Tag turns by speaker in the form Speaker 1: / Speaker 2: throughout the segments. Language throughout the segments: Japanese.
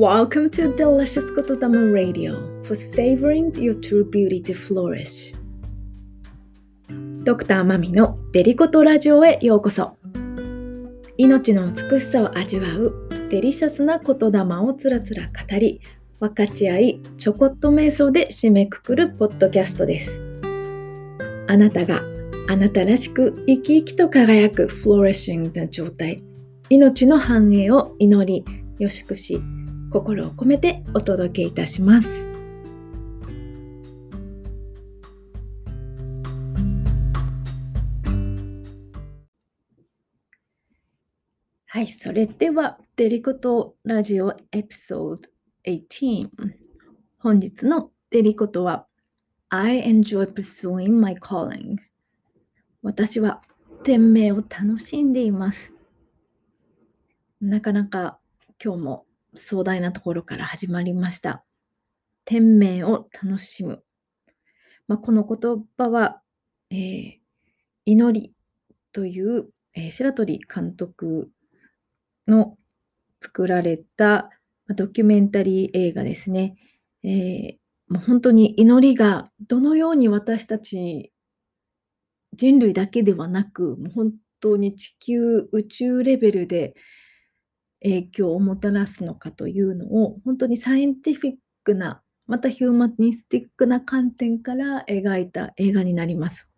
Speaker 1: Welcome to Delicious Kotodama Radio for savoring your true beauty to flourish. ドクターマミのデリコトラジオへようこそ。命の美しさを味わうデリシャスな言霊をつらつら語り、分かち合い、ちょこっと瞑想で締めくくるポッドキャストです。あなたがあなたらしく生き生きと輝くフローレッシングな状態、命の繁栄を祈り、よしくし、心を込めてお届けいたします。はい、それでは、デリコトラジオエピソード18。本日のデリコトは、I enjoy pursuing my calling。私は天命を楽しんでいます。なかなか今日も壮大なところから始まりました。天命を楽しむ。まあ、この言葉は、えー、祈りという、えー、白鳥監督の作られたドキュメンタリー映画ですね。えー、もう本当に祈りがどのように私たち人類だけではなく、もう本当に地球宇宙レベルで影響をもたらすのかというのを本当にサイエンティフィックなまたヒューマニスティックな観点から描いた映画になります。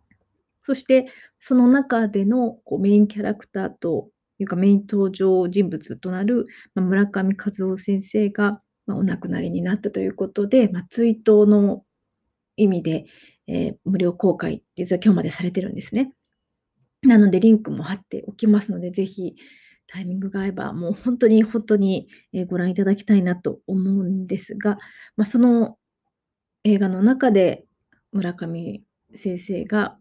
Speaker 1: そしてその中でのこうメインキャラクターというかメイン登場人物となる、村上和夫先生が、お亡くなりになったということで、まあ、追悼の意味で、えー、無料公開実は今日までされてるんですね。なのでリンクも貼っておきますので、ぜひタイミングが合えば、もう本当に本当にご覧いただきたいなと思うんですが、まあ、その映画の中で村上先生が、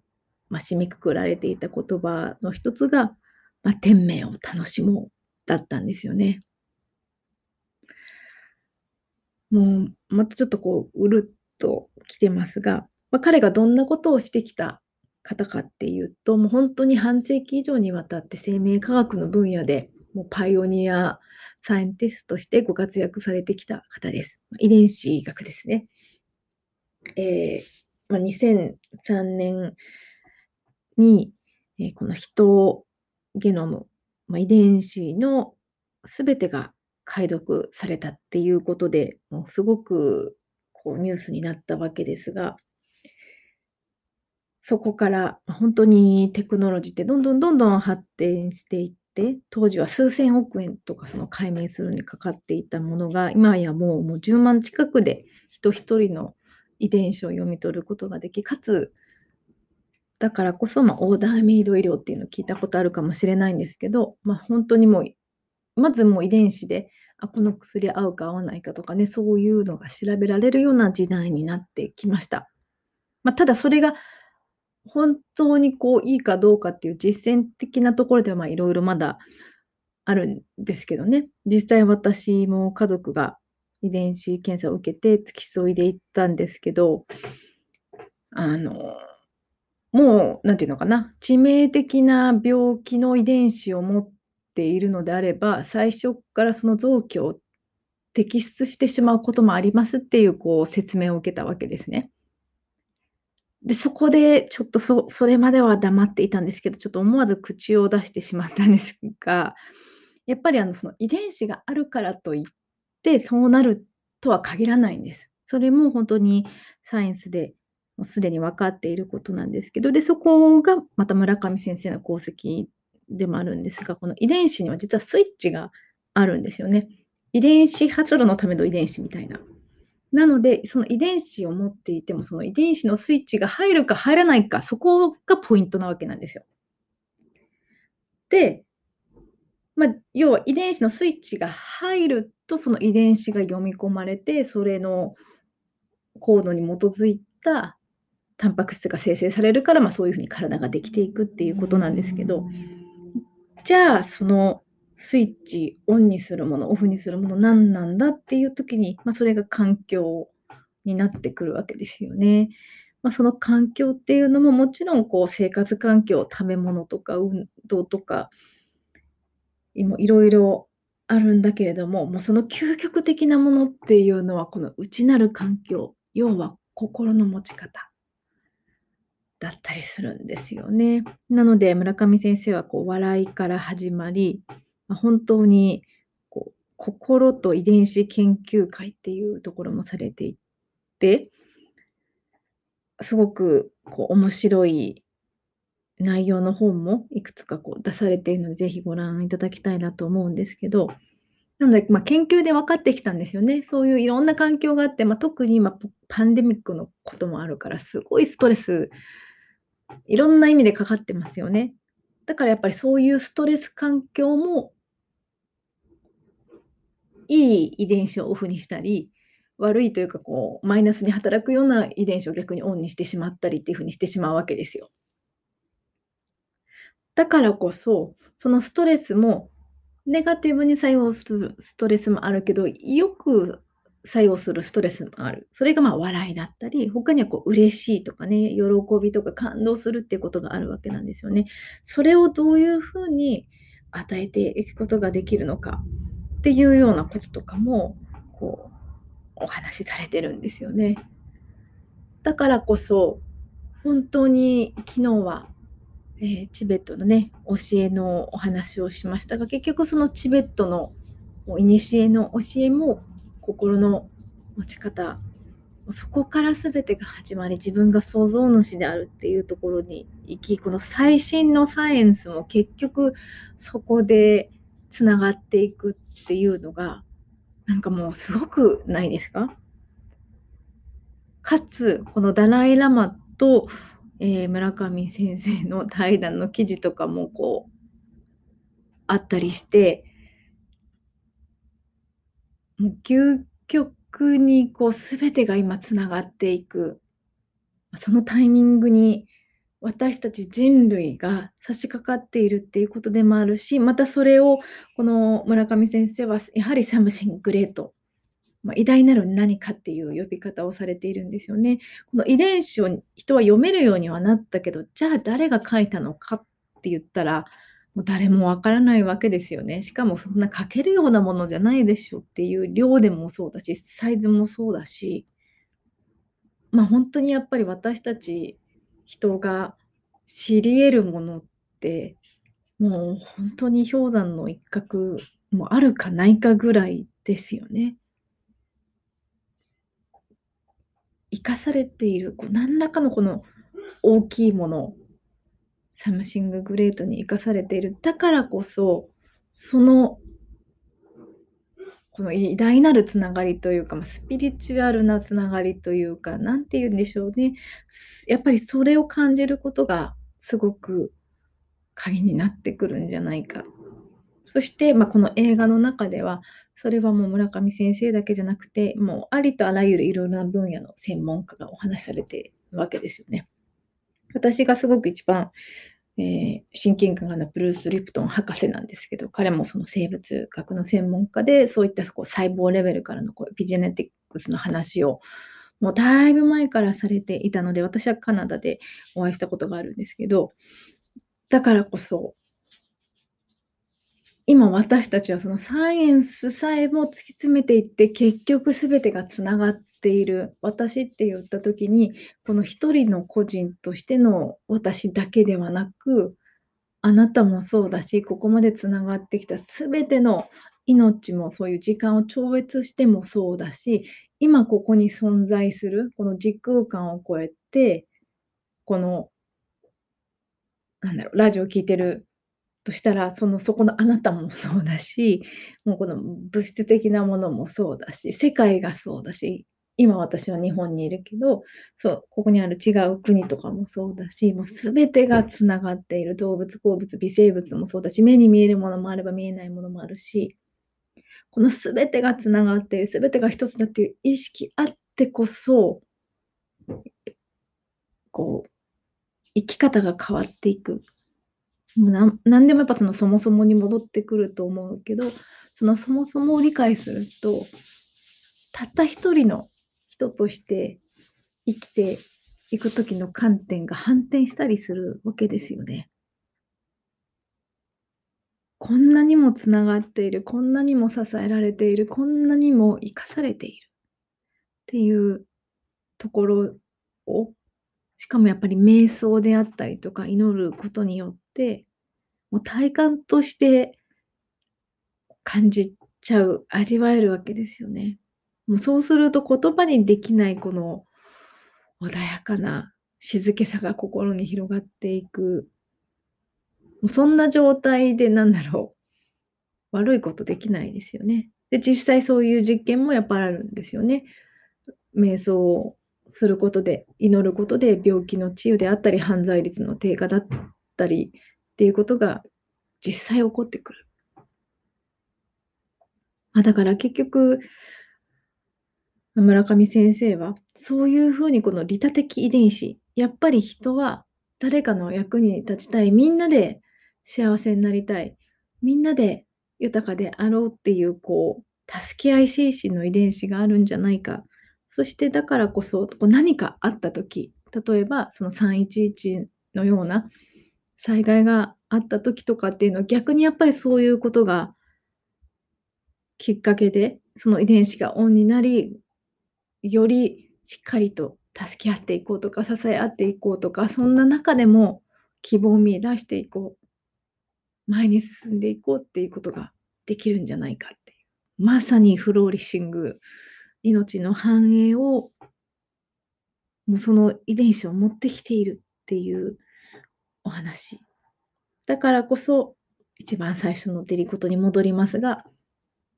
Speaker 1: まあ、締めくくられていた言葉の一つが、まあ、天命を楽しもうだったんですよね。もうまたちょっとこううるっと来てますが、まあ、彼がどんなことをしてきた方かっていうと、もう本当に半世紀以上にわたって生命科学の分野で、もうパイオニア、サイエンティストとしてご活躍されてきた方です。遺伝子学ですね。えーまあ、2003年に、えー、この人ゲノム、まあ、遺伝子のすべてが解読されたっていうことで、もうすごくこうニュースになったわけですが、そこから本当にテクノロジーってどんどんどんどん発展していって、当時は数千億円とかその解明するにかかっていたものが、今やもうもう10万近くで人一人の遺伝子を読み取ることができ、かつ、だからこそ、まあ、オーダーメイド医療っていうのを聞いたことあるかもしれないんですけど、まあ、本当にもう、まずもう遺伝子で、あ、この薬合うか合わないかとかね、そういうのが調べられるような時代になってきました。まあ、ただそれが本当にこういいかどうかっていう実践的なところではいろいろまだあるんですけどね。実際私も家族が遺伝子検査を受けて付き添いで行ったんですけど、あの、もう、なんていうのかな、致命的な病気の遺伝子を持っているのであれば、最初からその臓器を摘出してしまうこともありますっていう、こう、説明を受けたわけですね。で、そこでちょっとそそれまでは黙っていたんですけど、ちょっと思わず口を出してしまったんですが、やっぱりあの、その遺伝子があるからといって、そうなるとは限らないんです。それも本当にサイエンスで、もうすでに分かっていることなんですけど、で、そこがまた村上先生の功績でもあるんですが、この遺伝子には実はスイッチがあるんですよね。遺伝子発露のための遺伝子みたいな。なので、その遺伝子を持っていても、その遺伝子のスイッチが入るか入らないか、そこがポイントなわけなんですよ。で、まあ、要は遺伝子のスイッチが入ると、その遺伝子が読み込まれて、それのコードに基づいたタンパク質が生成されるから、まあ、そういうふうに体ができていくっていうことなんですけど、じゃあ、そのスイッチオンにするもの、オフにするもの何なんだっていう時に、まあ、それが環境になってくるわけですよね。まあ、その環境っていうのももちろんこう生活環境、食べ物とか運動とか、いろいろあるんだけれども、もうその究極的なものっていうのは、この内なる環境、要は心の持ち方だったりするんですよね。なので、村上先生はこう笑いから始まり、本当にこう心と遺伝子研究会っていうところもされていてすごくこう面白い内容の本もいくつかこう出されているので、ぜひご覧いただきたいなと思うんですけど、なので、ま、研究で分かってきたんですよね。そういういろんな環境があって、ま、特に今、パンデミックのこともあるから、すごいストレスいろんな意味でかかってますよね。だからやっぱりそういうストレス環境もいい遺伝子をオフにしたり、悪いというかこうマイナスに働くような遺伝子を逆にオンにしてしまったりっていう風にしてしまうわけですよ。だからこそ、そのストレスもネガティブに作用するストレスもあるけど、良く作用するストレスもある。それが、まあ、笑いだったり、他にはこう嬉しいとかね、喜びとか感動するっていうことがあるわけなんですよね。それをどういう風に与えていくことができるのかっていうようなこととかも、こう、お話しされてるんですよね。だからこそ、本当に昨日は、ええ、チベットのね、教えのお話をしましたが、結局そのチベットのもう古の教えも心の持ち方、そこから全てが始まり、自分が創造主であるっていうところに行き、この最新のサイエンスも結局そこで繋がっていくっていうのが、なんかもうすごくないですか？かつ、このダライ・ラマと、ええ、村上先生の対談の記事とかもこうあったりしてもう究極にこう全てが今繋がっていく、そのタイミングに私たち人類が差し掛かっているっていうことでもあるし、またそれをこの村上先生はやはり Something Great、まあ、偉大なる何かっていう呼び方をされているんですよね。この遺伝子を人は読めるようにはなったけど、じゃあ誰が書いたのかって言ったら、もう誰も分からないわけですよね。しかもそんな書けるようなものじゃないでしょっていう量でもそうだし、サイズもそうだしま、ほんとにやっぱり私たち人が知り得るものって、もうほんとに氷山の一角もあるかないかぐらいですよね。生かされている、こう何らかのこの大きいもの、 Something Great に生かされている。だからこそ、そのこの偉大なる繋がりというか、ま、スピリチュアルな繋がりというか、何て言うんでしょうね。やっぱりそれを感じることがすごく鍵になってくるんじゃないか。そして、まあ、この映画の中では、それはもう村上先生だけじゃなくて、もうありとあらゆる色々な分野の専門家がお話しされてるわけですよね。私がすごく一番、ええ、親近感があるのはブルース・リプトン博士なんですけど、彼もその生物学の専門家で、そういったこう細胞レベルからのこうエピジェネティックスの話を、もうだいぶ前からされていたので、私はカナダでお会いしたことがあるんですけど、だからこそ今私たちはそのサイエンスさえも突き詰めていって、結局全てが繋がっている。私って言った時に、この一人の個人としての私だけではなく、あなたもそうだし、ここまで繋がってきた全ての命もそういう時間を超越してもそうだし、今ここに存在するこの時空間を超えて、このなんだろう、ラジオ聴いてるとしたら、そのそこのあなたもそうだし、もうこの物質的なものもそうだし、世界がそうだし、今私は日本にいるけど、そう、ここにある違う国とかもそうだし、もう全てが繋がっている。動物、鉱物、微生物もそうだし、目に見えるものもあれば見えないものもあるし、この全てが繋がっている、全てが一つだっていう意識あってこそこう、生き方が変わっていく。もうなんなんでもやっぱそのそもそもに戻ってくると思うけど、そのそもそもを理解すると、たった一人の人として生きていく時の観点が反転したりするわけですよね。こんなにもつながっている、こんなにも支えられている、こんなにも生かされているっていうところを、しかもやっぱり瞑想であったりとか祈ることによって、もう体感として感じちゃう、味わえるわけですよね。もうそうすると言葉にできないこの穏やかな静けさが心に広がっていく。もうそんな状態でなんだろう。悪いことできないですよね。で、実際そういう実験もやっぱあるんですよね。瞑想をすることで、祈ることで病気の治癒であったり、犯罪率の低下だったりっていうことが実際起こってくる。ま、だから結局村上先生は、そういう風にこの利他的遺伝子、やっぱり人は誰かの役に立ちたい、みんなで幸せになりたい、みんなで豊かであろうっていうこう、助け合い精神の遺伝子があるんじゃないか。そしてだからこそ、何かあった時、例えばその311のような災害があった時とかっていうのは、逆にやっぱりそういうことがきっかけで、その遺伝子がオンになり、よりしっかりと助け合っていこうとか、支え合っていこうとか、そんな中でも希望を見出していこう。前に進んでいこうっていうことができるんじゃないかっていう。まさにフローリッシング、命の繁栄を、もうその遺伝子を持ってきているっていうお話。だからこそ、一番最初のデリコトに戻りますが、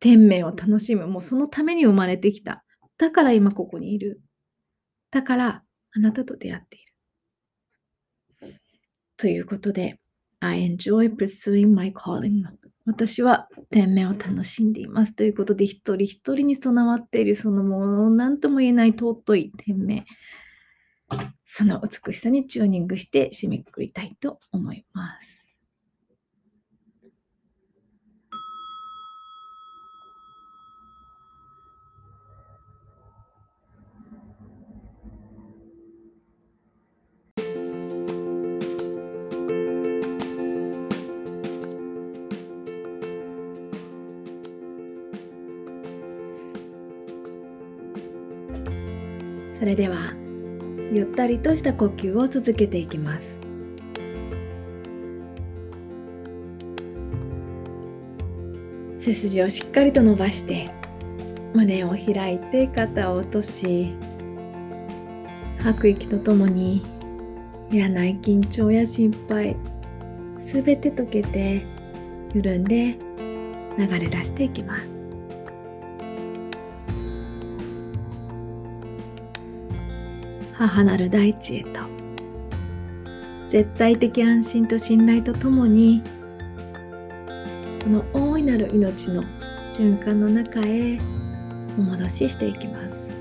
Speaker 1: 天命を楽しむ、もうそのために生まれてきた。だから今ここにいる。だからあなたと出会っている。ということで、I enjoy pursuing my calling. 私は天命を楽しんでいます。ということで、一人一人に備わっているそのもう何とも言えない尊い天命。その美しさにチューニングして締めくくりたいと思います。それではゆったりとした呼吸を続けていきます。背筋をしっかりと伸ばして胸を開いて肩を落とし吐く息とともにいらない緊張や心配すべて溶けて緩んで流れ出していきます。母なる大地へと。絶対的安心と信頼とともにこの大いなる命の循環の中へお戻ししていきます。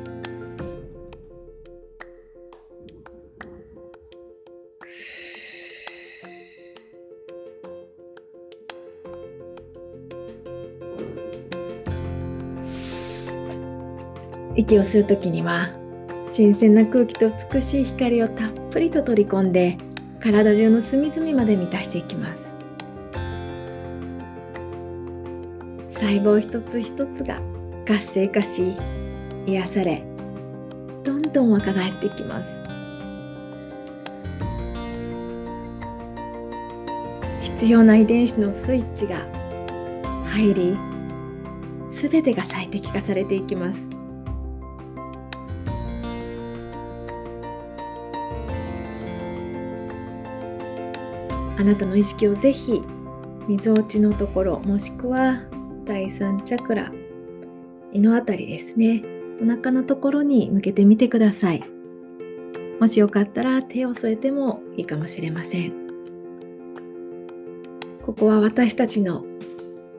Speaker 1: 息を吸う時には新鮮な空気と美しい光をたっぷりと取り込んで体中の隅々まで満たしていきます。細胞一つ一つが活性化し癒されどんどん若返っていきます。必要な遺伝子のスイッチが入り全てが最適化されていきます。あなたの意識をぜひみぞおちのところもしくは第三チャクラ胃のあたりですねお腹のところに向けてみてください。もしよかったら手を添えてもいいかもしれません。ここは私たちの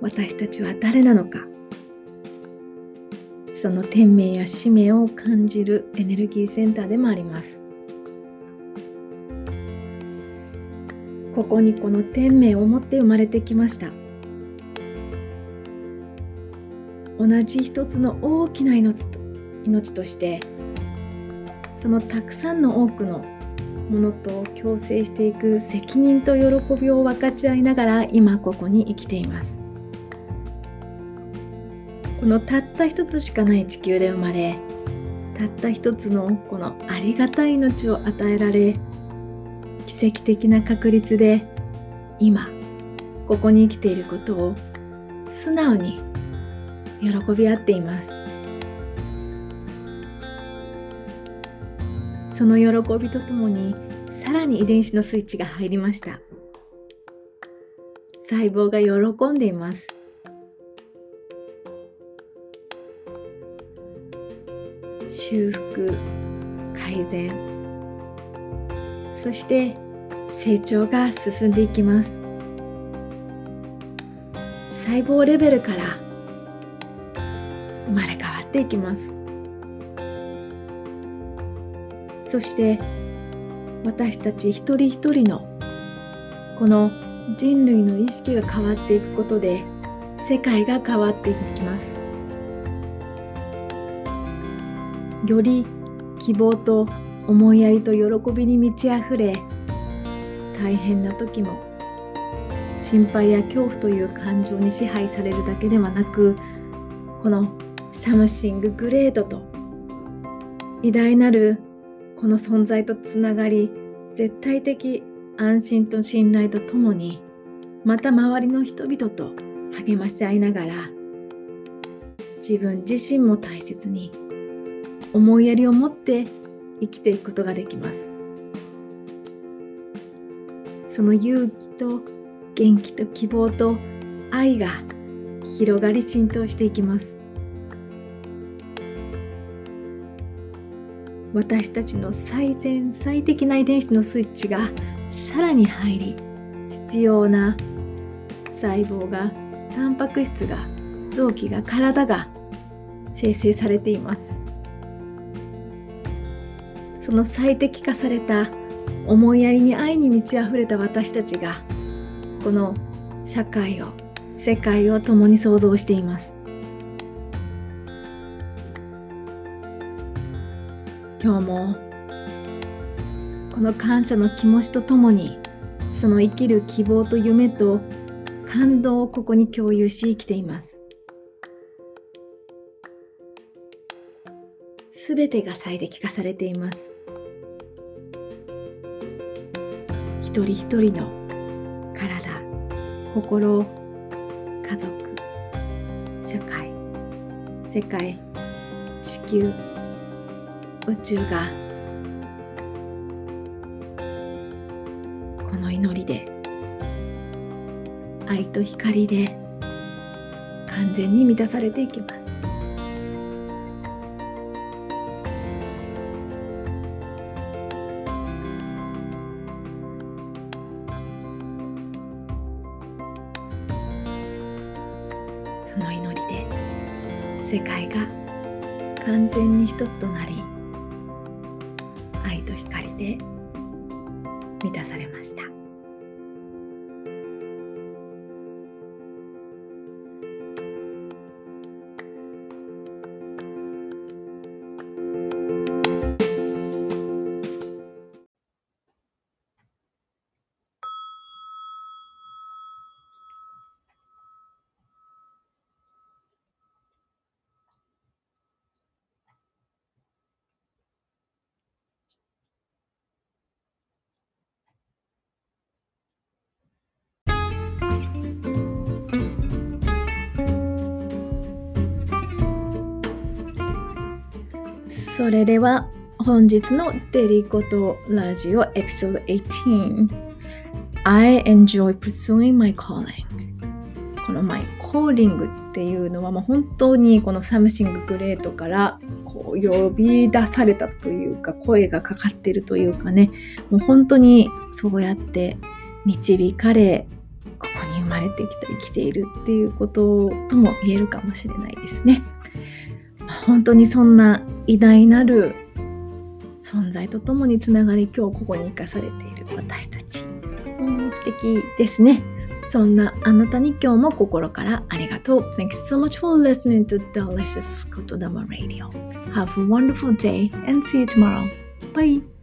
Speaker 1: 私たちは誰なのか。その天命や使命を感じるエネルギーセンターでもあります。ここにこの天命を持って生まれてきました。同じ一つの大きな命と命としてそのたくさんの多くのものと共生していく責任と喜びを分かち合いながら今ここに生きています。このたった一つしかない地球で生まれたった一つのこのありがたい命を与えられ奇跡的な確率で今ここに生きていることを素直に喜び合っています。その喜びとともにさらに遺伝子のスイッチが入りました。細胞が喜んでいます。修復改善。そして成長が進んでいきます。細胞レベルから生まれ変わっていきます。そして私たち一人一人のこの人類の意識が変わっていくことで世界が変わっていきます。より希望と思いやりと喜びに満ち溢れ大変な時も心配や恐怖という感情に支配されるだけではなくこのサムシンググレードと偉大なるこの存在とつながり絶対的安心と信頼とともにまた周りの人々と励まし合いながら自分自身も大切に思いやりを持って生きていくことができます。その勇気と元気と希望と愛が広がり浸透していきます。私たちの最善最適な遺伝子のスイッチがさらに入り必要な細胞がタンパク質が臓器が体が生成されています。その最適化された思いやりに愛に満ち溢れた私たちがこの社会を世界を共に創造しています。今日もこの感謝の気持ちとともにその生きる希望と夢と感動をここに共有し生きています。すべてが最適化されています。一人一人の体心家族社会世界地球宇宙がこの祈りで愛と光で完全に満たされていきます。世界が完全に一つとなりそれでは本日のデリコとラジオエピソード18 I enjoy pursuing my calling この my calling っていうのはもう本当にこの Something Great からこう呼び出されたというか声がかかってるというかね。もう本当にそうやって導かれここに生まれてきた生きているっていうこととも言えるかもしれないですね。本当にそんな偉大なる存在とともにつながり今日ここに生かされている私たち、うん、素敵ですねそんなあなたに今日も心からありがとう Thank you so much for listening to Delicious Kotodama Radio Have a wonderful day and see you tomorrow Bye